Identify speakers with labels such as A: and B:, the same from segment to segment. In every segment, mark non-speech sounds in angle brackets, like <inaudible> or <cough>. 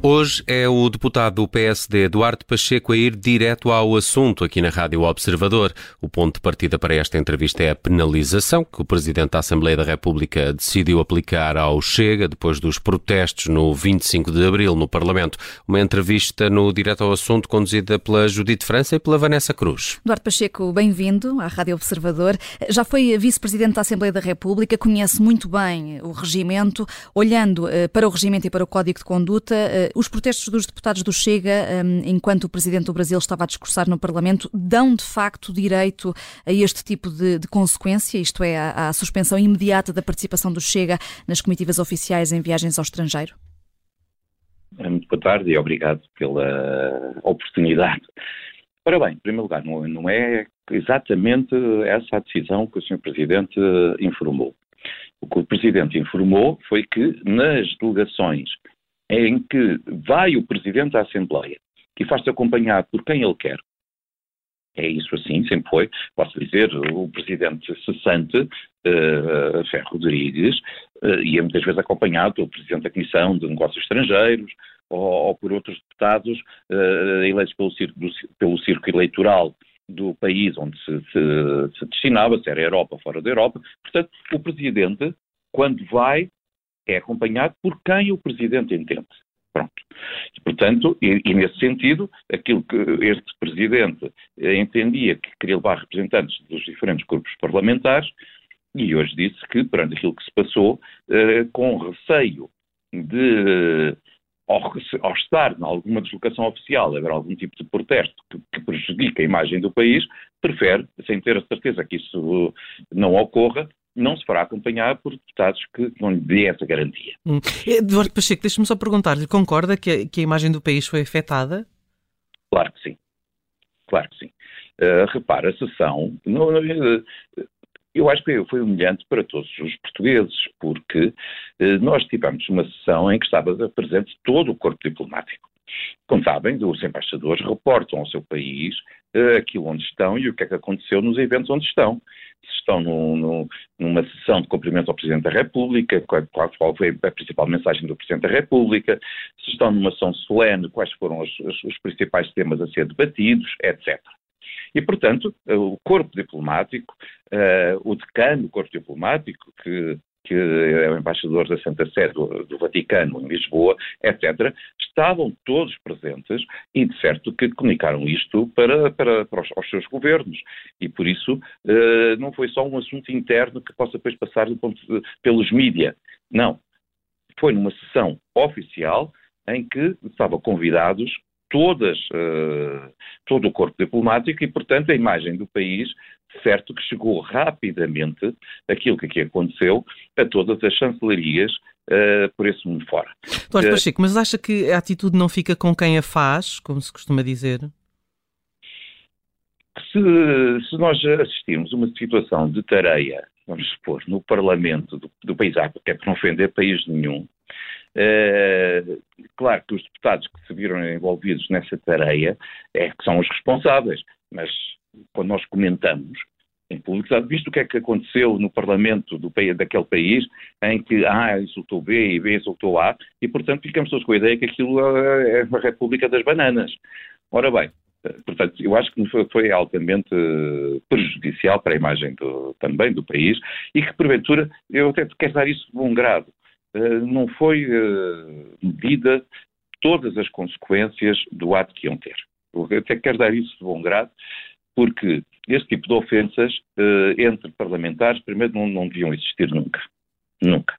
A: Hoje é o deputado do PSD Eduardo Pacheco a ir direto ao assunto aqui na Rádio Observador. O ponto de partida para esta entrevista é a penalização que o Presidente da Assembleia da República decidiu aplicar ao Chega depois dos protestos no 25 de Abril no Parlamento. Uma entrevista no Direto ao Assunto conduzida pela Judite França e pela Vanessa Cruz.
B: Eduardo Pacheco, bem-vindo à Rádio Observador. Já foi Vice-Presidente da Assembleia da República, conhece muito bem o regimento. Olhando eh, para o regimento e para o Código de Conduta, eh, os protestos dos deputados do Chega, hum, enquanto o Presidente do Brasil estava a discursar no Parlamento, dão de facto direito a este tipo de, de consequência, isto é, à, à suspensão imediata da participação do Chega nas comitivas oficiais em viagens ao estrangeiro?
C: Muito boa tarde e obrigado pela oportunidade. Ora bem, em primeiro lugar, não, não é exatamente essa a decisão que o Sr. Presidente informou. O que o Presidente informou foi que nas delegações em que vai o Presidente da Assembleia e faz-se acompanhar por quem ele quer. É isso assim, sempre foi. Posso dizer, o Presidente cessante, uh, Ferro Rodrigues, uh, ia muitas vezes acompanhado pelo Presidente da Comissão de Negócios Estrangeiros ou, ou por outros deputados uh, eleitos pelo circo, do, pelo circo eleitoral do país onde se, se, se, destinava, se era Europa fora da Europa. Portanto, o Presidente, quando vai, é acompanhado por quem o Presidente entende. Pronto. Portanto, e, e, nesse sentido, aquilo que este Presidente entendia que queria levar representantes dos diferentes grupos parlamentares, e hoje disse que, perante aquilo que se passou, eh, com receio de, ao, ao, estar em alguma deslocação oficial, haver algum tipo de protesto que, que prejudique a imagem do país, prefere, sem ter a certeza que isso não ocorra, não se fará acompanhar por deputados que não lhe dê essa garantia.
D: Hum. Eduardo Pacheco, deixe-me só perguntar-lhe, concorda que a, que a, imagem do país foi afetada?
C: Claro que sim. Claro que sim. Uh, repara, a sessão, não, não, uh, eu acho que foi humilhante para todos os portugueses, porque uh, nós tivemos uma sessão em que estava presente todo o corpo diplomático. Como sabem, os embaixadores reportam ao seu país aquilo onde estão e o que é que aconteceu nos eventos onde estão. Se estão no, no, numa sessão de cumprimento ao Presidente da República, qual, qual, foi a principal mensagem do Presidente da República, se estão numa sessão solene, quais foram os, os, os principais temas a ser debatidos, etc. E, portanto, o corpo diplomático, uh, o decano do corpo diplomático, que que é o embaixador da Santa Sé do, do, Vaticano em Lisboa, etc., estavam todos presentes e, de certo, que comunicaram isto para, para, para os, aos seus governos. E, por isso, eh, não foi só um assunto interno que possa depois passar de, pelos mídia. Não. Foi numa sessão oficial em que estavam convidados todas, uh, todo o corpo diplomático e, portanto, a imagem do país, certo que chegou rapidamente aquilo que aqui aconteceu a todas as chancelarias uh, por esse mundo fora.
D: Doutor uh, Pacheco, mas acha que a atitude não fica com quem a faz, como se costuma dizer?
C: Se, se nós assistirmos a uma situação de tareia, vamos supor, no Parlamento do, do país África, que é para não ofender país nenhum, Uh, claro que os deputados que se viram envolvidos nessa tarefa é que são os responsáveis, mas quando nós comentamos em público, visto o que é que aconteceu no Parlamento do, daquele país, em que A insultou B e B insultou A, e portanto ficamos todos com a ideia que aquilo é uma República das Bananas. Ora bem, Portanto, eu acho que foi, altamente prejudicial para a imagem do, também do país e que, porventura, eu até quero dar isso de bom grado. Eh, não foi eh, medida todas as consequências do ato que iam ter. Eu até quero dar isso de bom grado, porque esse tipo de ofensas eh, entre parlamentares, primeiro, não, não deviam existir nunca. Nunca.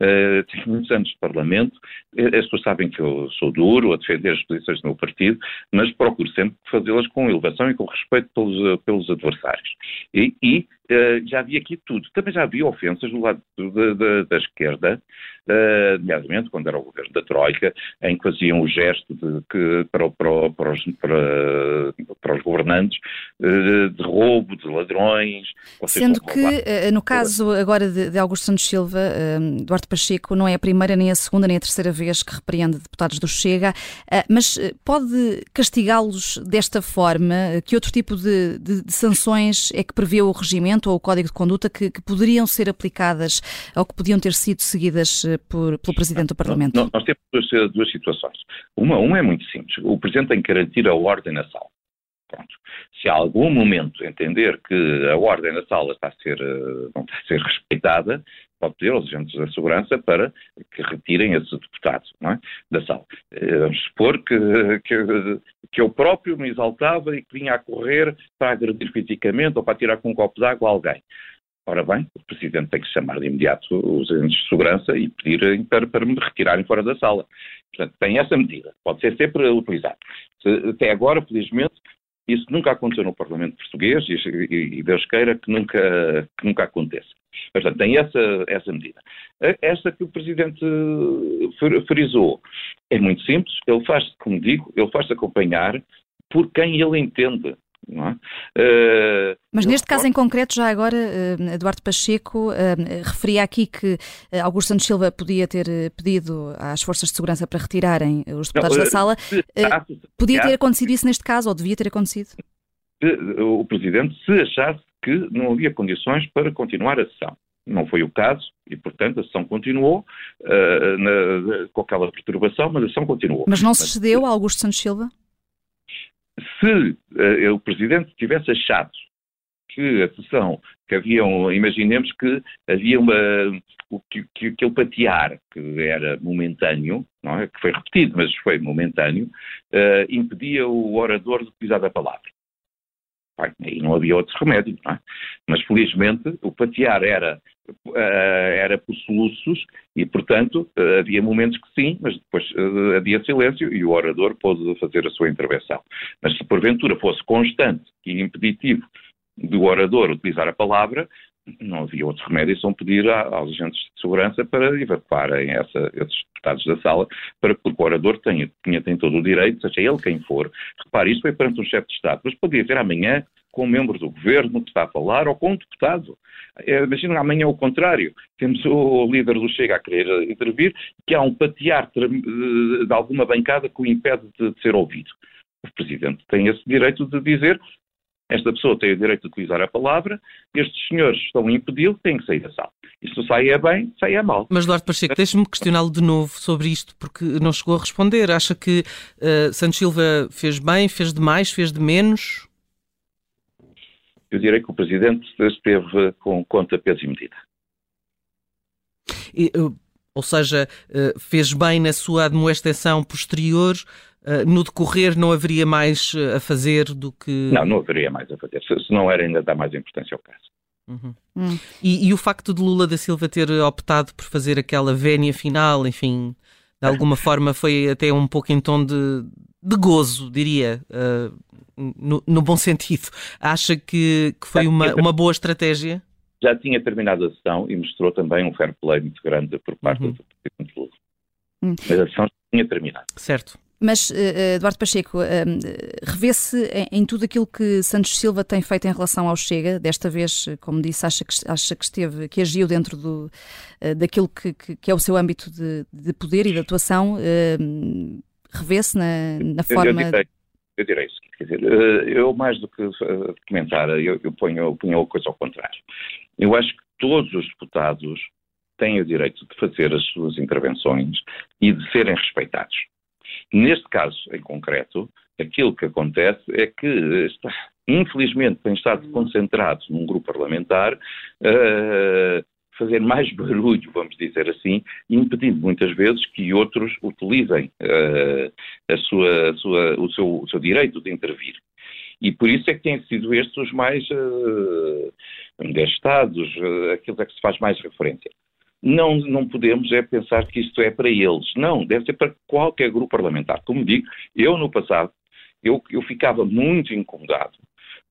C: Uh, tenho muitos anos de Parlamento, as pessoas sabem que eu sou duro a defender as posições do meu partido, mas procuro sempre fazê-las com elevação e com respeito pelos, pelos adversários. E, e uh, já havia aqui tudo. Também já havia ofensas do lado da, da, da esquerda, uh, nomeadamente quando era o governo da Troika, em que faziam o gesto de, que, para, para, para, os, para, os governantes uh, de roubo, de ladrões.
B: Sendo que, no caso agora de, de Augusto Santos Silva, Duarte Pacheco não é a primeira, nem a segunda, nem a terceira vez que repreende deputados do Chega, mas pode castigá-los desta forma? Que outro tipo de, de, de sanções é que prevê o regimento? Ou o código de conduta que, que, poderiam ser aplicadas ou que podiam ter sido seguidas por, pelo Presidente do Parlamento?
C: Não, nós temos duas, duas situações. Uma, uma é muito simples. O Presidente tem que garantir a ordem na sala. Pronto. Se a algum momento entender que a ordem na sala está a ser, eh, não está a ser respeitada, pode pedir aos agentes da segurança para que retirem esse deputado é? da sala. Eh, vamos supor que, que, que, eu próprio me exaltava e que vinha a correr para agredir fisicamente ou para tirar com um copo de água a alguém. Ora bem, o Presidente tem que chamar de imediato os agentes de segurança e pedir para, para me retirarem fora da sala. Portanto, tem essa medida. Pode ser sempre utilizado. Até agora, felizmente, isso nunca aconteceu no Parlamento Português e, e Deus queira que nunca, que nunca aconteça. Portanto, tem essa, essa medida. Esta que o Presidente frisou é muito simples, ele faz, como digo, ele faz-se acompanhar por quem ele entende. É?
B: Uh, Mas neste caso em concreto, já agora, uh, Eduardo Pacheco uh, referia aqui que Augusto Santos Silva podia ter pedido às forças de segurança para retirarem os deputados não, da sala. podia ter acontecido isso neste caso, ou devia ter acontecido?
C: O Presidente, se achasse que não havia condições para continuar a sessão. Não foi o caso e, portanto, a sessão continuou na, com aquela perturbação, mas a sessão continuou.
B: Mas não se cedeu a Augusto Santos Silva?
C: Se uh, o Presidente tivesse achado que a sessão, que haviam, imaginemos que havia uma, que, que, aquele patear que era momentâneo, não é? que foi repetido, mas foi momentâneo, uh, impedia o orador de utilizar a palavra. Aí não havia outro remédio, é? Mas felizmente o patear era, uh, era por soluços e, portanto, uh, havia momentos que sim, mas depois uh, havia silêncio e o orador pôde fazer a sua intervenção. Mas se porventura fosse constante e impeditivo do orador utilizar a palavra, não havia outro remédio senão pedir aos agentes de segurança para evacuarem essa, esses deputados da sala, para que o orador tenha, tenha, tem todo o direito, seja ele quem for. Repare, isto foi perante um chefe de Estado, mas podia ser amanhã com um membro do governo que está a falar ou com um deputado. É, imagina amanhã o contrário. Temos o líder do Chega a querer intervir, que há um patear de alguma bancada que o impede de ser ouvido. O Presidente tem esse direito de dizer esta pessoa tem o direito de utilizar a palavra, estes senhores estão a impedi-lo, têm que sair da sala. Isto sai é bem, sai é mal.
D: Mas, Eduardo Pacheco, deixe-me questioná-lo de novo sobre isto, porque não chegou a responder. Acha que uh, Santos Silva fez bem, fez demais, fez de menos?
C: Eu direi que o Presidente esteve com conta, peso e medida.
D: E, uh, ou seja, uh, fez bem na sua admoestação posterior, no decorrer não haveria mais uh, a fazer do que.
C: Não, não haveria mais a fazer. Se, se não era, ainda dá mais importância ao caso.
D: Uhum. Hum. E, e, o facto de Lula da Silva ter optado por fazer aquela vénia final, enfim, de alguma forma foi até um pouco em tom de, de gozo, diria, uh, no, no, bom sentido. Acha que, que foi uma, uma boa estratégia?
C: Já tinha terminado a sessão e mostrou também um fair play muito grande por parte uhum. do Presidente Lula. Hum. Mas a sessão já tinha terminado.
D: Certo.
B: Mas, uh, Eduardo Pacheco, uh, revê-se em, em, tudo aquilo que Santos Silva tem feito em relação ao Chega, desta vez, como disse, acha que, acha que esteve, que agiu dentro do, uh, daquilo que, que, que, é o seu âmbito de, de poder e de atuação, revê-se na, na forma...
C: Eu direi, eu direi isso. Quer dizer, eu mais do que comentar, eu, eu ponho, eu ponho a coisa ao contrário. Eu acho que todos os deputados têm o direito de fazer as suas intervenções e de serem respeitados. Neste caso em concreto, aquilo que acontece é que, está, infelizmente, tem estado concentrado num grupo parlamentar uh, fazer mais <laughs> barulho, vamos dizer assim, impedindo muitas vezes que outros utilizem uh, a sua, a sua, o, seu, o, seu, direito de intervir. E por isso é que têm sido estes os mais uh, gastados, uh, aqueles a que se faz mais referência não, não podemos é pensar que isto é para eles. Não, deve ser para qualquer grupo parlamentar. Como digo, eu no passado, eu, eu ficava muito incomodado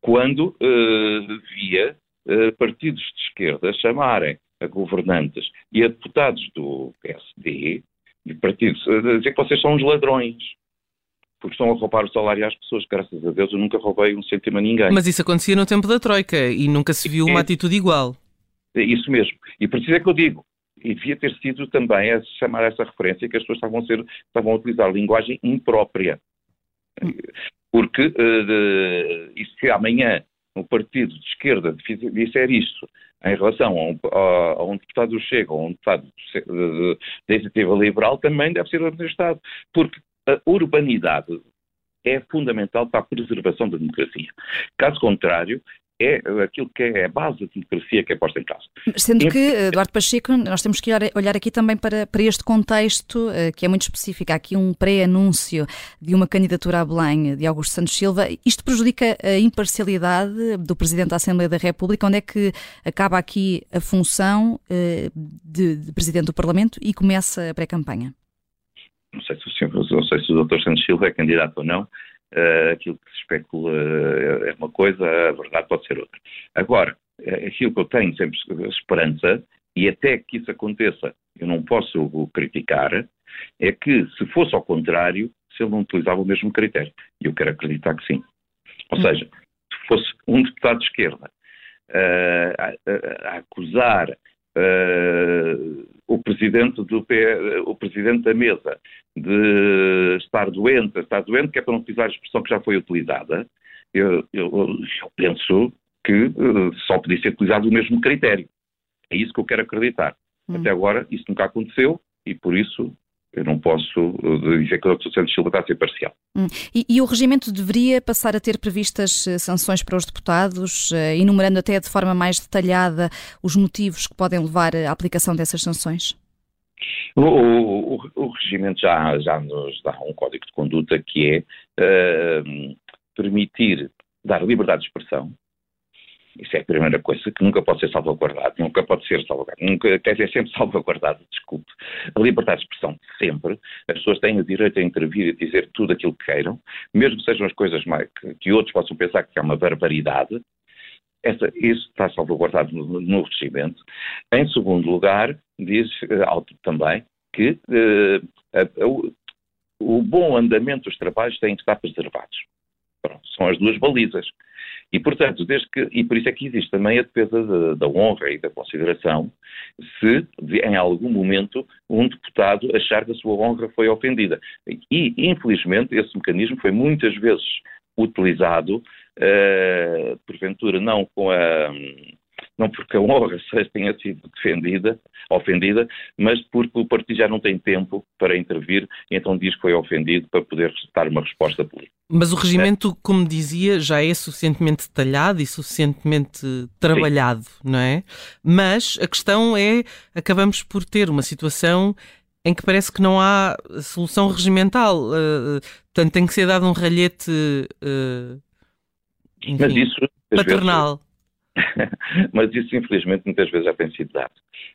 C: quando uh, via uh, partidos de esquerda chamarem a governantes e a deputados do PSD de partidos, uh, dizer que vocês são uns ladrões porque estão a roubar o salário às pessoas. Graças a Deus eu nunca roubei um cêntimo a ninguém.
D: Mas isso acontecia no tempo da Troika e nunca se viu uma é. atitude igual.
C: É isso mesmo. E por isso é que eu digo, e devia ter sido também a chamar essa referência que as pessoas estavam a, ser, estavam a utilizar linguagem imprópria. Porque uh, e se amanhã um partido de esquerda disser isto em relação a um, a, a um deputado do Chega ou a um deputado da iniciativa liberal, também deve ser administrado. Porque a urbanidade é fundamental para a preservação da democracia. Caso contrário, é aquilo que é a base da democracia que é posta em causa.
B: Sendo que, Eduardo Pacheco, nós temos que olhar aqui também para, para este contexto eh, que é muito específico. Há aqui um pré-anúncio de uma candidatura a Belém de Augusto Santos Silva. Isto prejudica a imparcialidade do Presidente da Assembleia da República, onde é que acaba aqui a função eh, de, de Presidente do Parlamento e começa a pré-campanha?
C: Não sei, se o, não sei se o Dr. Santos Silva é candidato ou não, Uh, aquilo que se especula uh, é uma coisa, a verdade pode ser outra. Agora, uh, aquilo que eu tenho sempre esperança, e até que isso aconteça, eu não posso criticar, é que se fosse ao contrário, se ele não utilizava o mesmo critério. E eu quero acreditar que sim. Ou seja, se fosse um deputado de esquerda a, a, a acusar uh, o, presidente do P, o presidente da mesa de estar doente, estar doente, que é para não utilizar a expressão que já foi utilizada, eu, eu, eu penso que uh, só podia ser utilizado o mesmo critério. É isso que eu quero acreditar. Hum. Até agora isso nunca aconteceu e por isso eu não posso eh, dizer que a Dr. Santos Silva está a ser parcial.
B: Hum. E, e, o regimento deveria passar a ter previstas eh, sanções para os deputados, eh, enumerando até de forma mais detalhada os motivos que podem levar à aplicação dessas sanções?
C: O, o, o regimento já, já nos dá um código de conduta que é uh, permitir dar liberdade de expressão, isso é a primeira coisa, que nunca pode ser salvaguardado, nunca pode ser salvaguardado, nunca, quer dizer, sempre salvaguardado, desculpe. A liberdade de expressão, sempre. As pessoas têm o direito a intervir e dizer tudo aquilo que queiram, mesmo que sejam as coisas mais, que, outros possam pensar que é uma barbaridade. Essa, isso está salvaguardado no, no regimento. Em segundo lugar, diz uh, também que uh, uh, o bom andamento dos trabalhos tem que estar preservados. Pronto, são as duas balizas. E, portanto, desde que, e por isso é que existe também a defesa de, da honra e da consideração, se em algum momento um deputado achar que a sua honra foi ofendida. E, infelizmente, esse mecanismo foi muitas vezes utilizado, uh, porventura não com a não porque a honra <laughs> tenha sido defendida, ofendida, mas porque o partido já não tem tempo para intervir, então diz que foi ofendido para poder dar uma resposta política.
D: Mas o regimento, é. como dizia, já é suficientemente detalhado e suficientemente trabalhado, Sim. não é? Mas a questão é, acabamos por ter uma situação em que parece que não há solução regimental. Uh, portanto, tem que ser dado um ralhete uh, enfim, isso, paternal. <laughs>
C: Mas isso, infelizmente, muitas vezes já tem sido dado.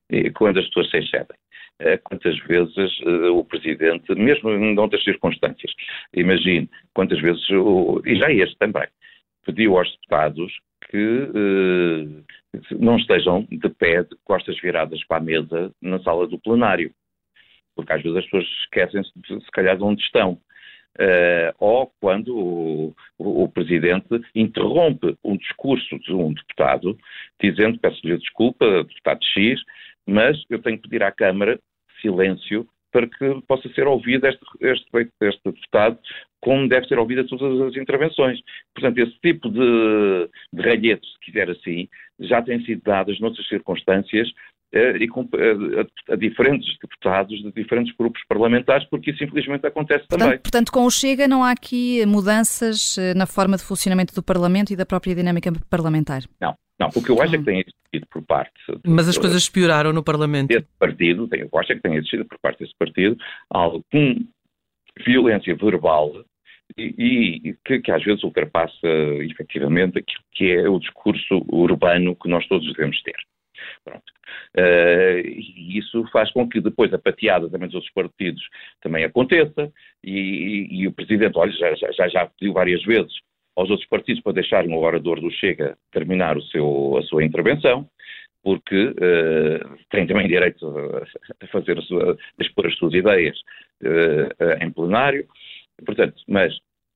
C: E quando as pessoas se excedem. Eh, quantas vezes uh, o Presidente, mesmo em outras circunstâncias, imagine quantas vezes, o, e já este também, pediu aos deputados que uh, não estejam de pé, de costas viradas para a mesa na sala do plenário. Porque às vezes as pessoas esquecem-se, se calhar, de onde estão. Uh, ou quando o, o, o, Presidente interrompe um discurso de um deputado, dizendo, peço-lhe desculpa, deputado X, mas eu tenho que pedir à Câmara silêncio para que possa ser ouvido este, este, este deputado como deve ser ouvida todas as intervenções. Portanto, esse tipo de, de ralhetes, se quiser assim, já tem sido dadas noutras circunstâncias e com, eh, a, a, diferentes deputados de diferentes grupos parlamentares, porque isso infelizmente acontece
B: portanto,
C: também.
B: Portanto, com o Chega não há aqui mudanças eh, na forma de funcionamento do Parlamento e da própria dinâmica parlamentar?
C: Não, não. O que eu acho é que tem existido por parte...
D: Mas as coisas pioraram no Parlamento?
C: Desse partido, eu acho é que tem existido por parte desse partido algum violência verbal e, e que, que, às vezes ultrapassa efetivamente aquilo que é o discurso urbano que nós todos devemos ter. Pronto. Uh, e isso faz com que depois a pateada também dos outros partidos também aconteça e, e, e o Presidente, olha, já, já, já pediu várias vezes aos outros partidos para deixarem o orador do Chega terminar o seu, a sua intervenção, porque uh, tem também direito a fazer a, sua, a expor as suas ideias uh, em plenário. Portanto, mas,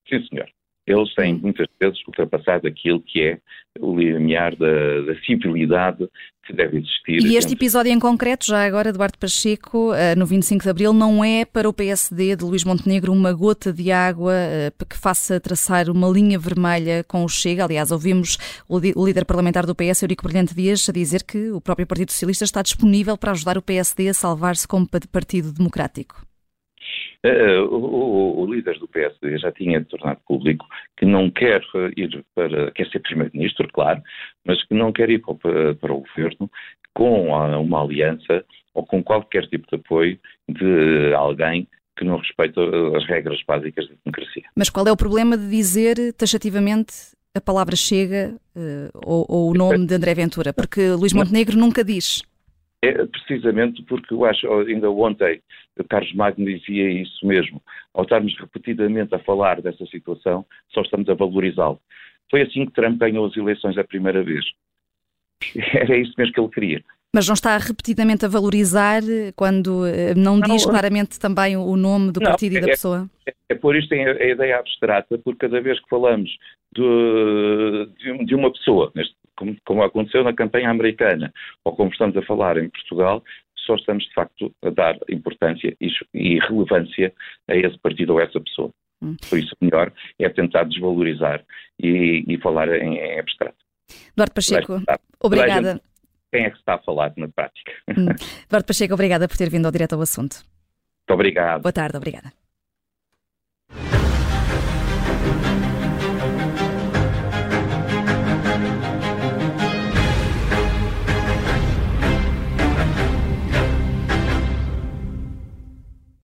C: sim senhor, eles têm muitas vezes ultrapassado aquilo que é o limiar da, da civilidade que deve existir.
B: E este episódio em concreto, já agora, Eduardo Pacheco, eh, no 25 de Abril, não é para o PSD de Luís Montenegro uma gota de água eh, que faça traçar uma linha vermelha com o Chega. Aliás, ouvimos o líder parlamentar do PS, Eurico Brilhante Dias, a dizer que o próprio Partido Socialista está disponível para ajudar o PSD a salvar-se como partido democrático.
C: Uh, o, o, líder do PSD já tinha tornado público que não quer ir para, quer ser primeiro-ministro, claro, mas que não quer ir para, para o governo com uma aliança ou com qualquer tipo de apoio de alguém que não respeita as regras básicas da democracia.
B: Mas qual é o problema de dizer taxativamente a palavra chega ou, ou, o nome de André Ventura? Porque Luís Montenegro nunca diz.
C: É precisamente porque eu acho, ainda ontem, Carlos Magno dizia isso mesmo. Ao estarmos repetidamente a falar dessa situação, só estamos a valorizá-lo. Foi assim que Trump ganhou as eleições a primeira vez. <laughs> Era isso mesmo que ele queria.
B: Mas não está repetidamente a valorizar quando eh, não, não diz claramente também o nome do não, partido e da
C: é,
B: pessoa?
C: É, é por isso tem a, a, ideia abstrata, porque cada vez que falamos de, de, de uma pessoa, neste como, como aconteceu na campanha americana, ou como estamos a falar em Portugal, só estamos de facto a dar importância e, e relevância a esse partido ou a essa pessoa. Hum. Por isso, melhor é tentar desvalorizar e, e falar em, em, abstrato.
B: Eduardo Pacheco, obrigada.
C: Quem é que está a falar na prática?
B: Hum. Eduardo Pacheco, obrigada por ter vindo ao direto ao assunto.
C: Muito obrigado.
B: Boa tarde, obrigada.